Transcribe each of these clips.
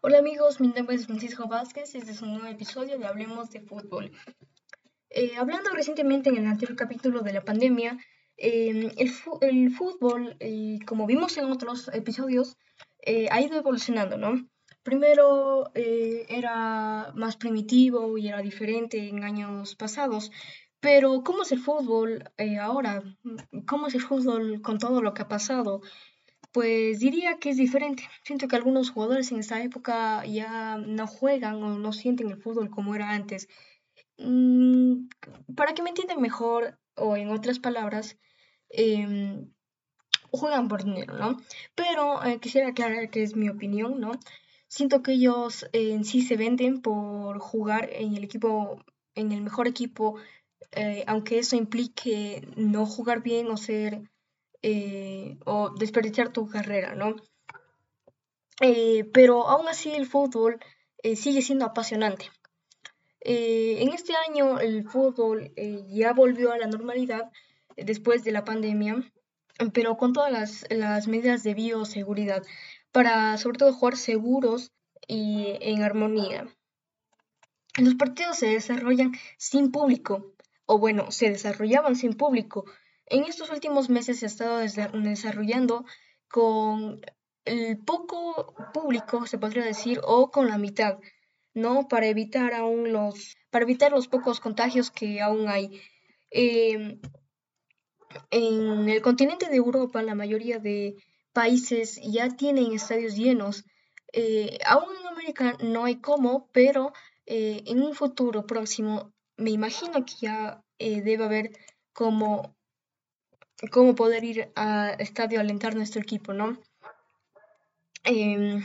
Hola amigos, mi nombre es Francisco Vázquez y este es un nuevo episodio de Hablemos de Fútbol. Eh, hablando recientemente en el anterior capítulo de la pandemia, em, el, fútbol, eh, como vimos en otros episodios, eh, ha ido evolucionando, ¿no? Primero era más primitivo y era diferente en años pasados, pero ¿cómo es el fútbol ahora? ¿Cómo es el fútbol con todo lo que ha pasado? Pues diría que es diferente. Siento que algunos jugadores en esta época ya no juegan o no sienten el fútbol como era antes. Mm, para que me entiendan mejor, o en otras palabras, em, juegan por dinero, ¿no? Pero eh, quisiera aclarar que es mi opinión, ¿no? Siento que ellos en sí se venden por jugar en el equipo, en el mejor equipo, eh, aunque eso implique no jugar bien o ser eh, o desperdiciar tu carrera, ¿no? Eh, pero aún así el fútbol sigue siendo apasionante. en este año el fútbol ya volvió a la normalidad después de la pandemia, pero con todas las, las medidas de bioseguridad para sobre todo jugar seguros y en armonía. Los partidos se desarrollan sin público, o bueno, se desarrollaban sin público, en estos últimos meses se ha estado desarrollando con el poco público, se podría decir, o con la mitad, ¿no? Para evitar aún los, para evitar los pocos contagios que aún hay. Em, en el continente de Europa, la mayoría de países ya tienen estadios llenos. Eh, aún en América no hay cómo, pero eh, en un futuro próximo me imagino que ya eh, debe haber como cómo poder ir al estadio a alentar nuestro equipo, ¿no? Em,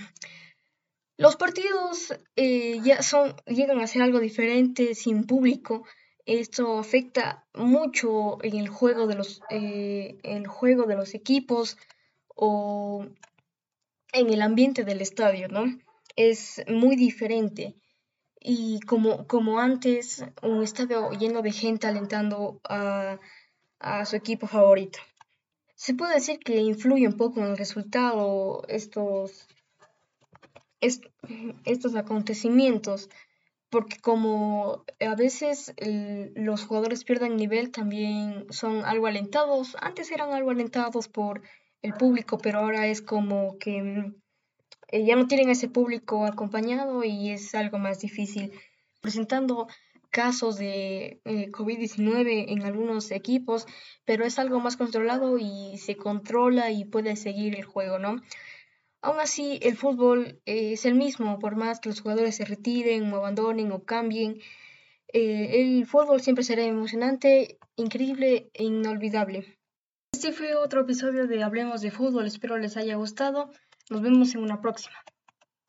los partidos eh, ya son, llegan a ser algo diferente sin público. Esto afecta mucho en el juego de los, eh, el juego de los equipos o en el ambiente del estadio, ¿no? Es muy diferente. Y como, como antes, estadio lleno de gente alentando a a su equipo favorito. Se puede decir que influye un poco en el resultado estos, estos acontecimientos, porque como a veces los jugadores pierden nivel, también son algo alentados. Antes eran algo alentados por el público, pero ahora es como que eh, ya no tienen ese público acompañado y es algo más difícil. Presentando casos de eh, COVID-19 en algunos equipos, pero es algo más controlado y se controla y puede seguir el juego, ¿no? Aún así, el fútbol eh, es el mismo, por más que los jugadores se retiren o abandonen o cambien. El fútbol siempre será emocionante, increíble e inolvidable. Este fue otro episodio de Hablemos de Fútbol, espero les haya gustado. Nos vemos en una próxima.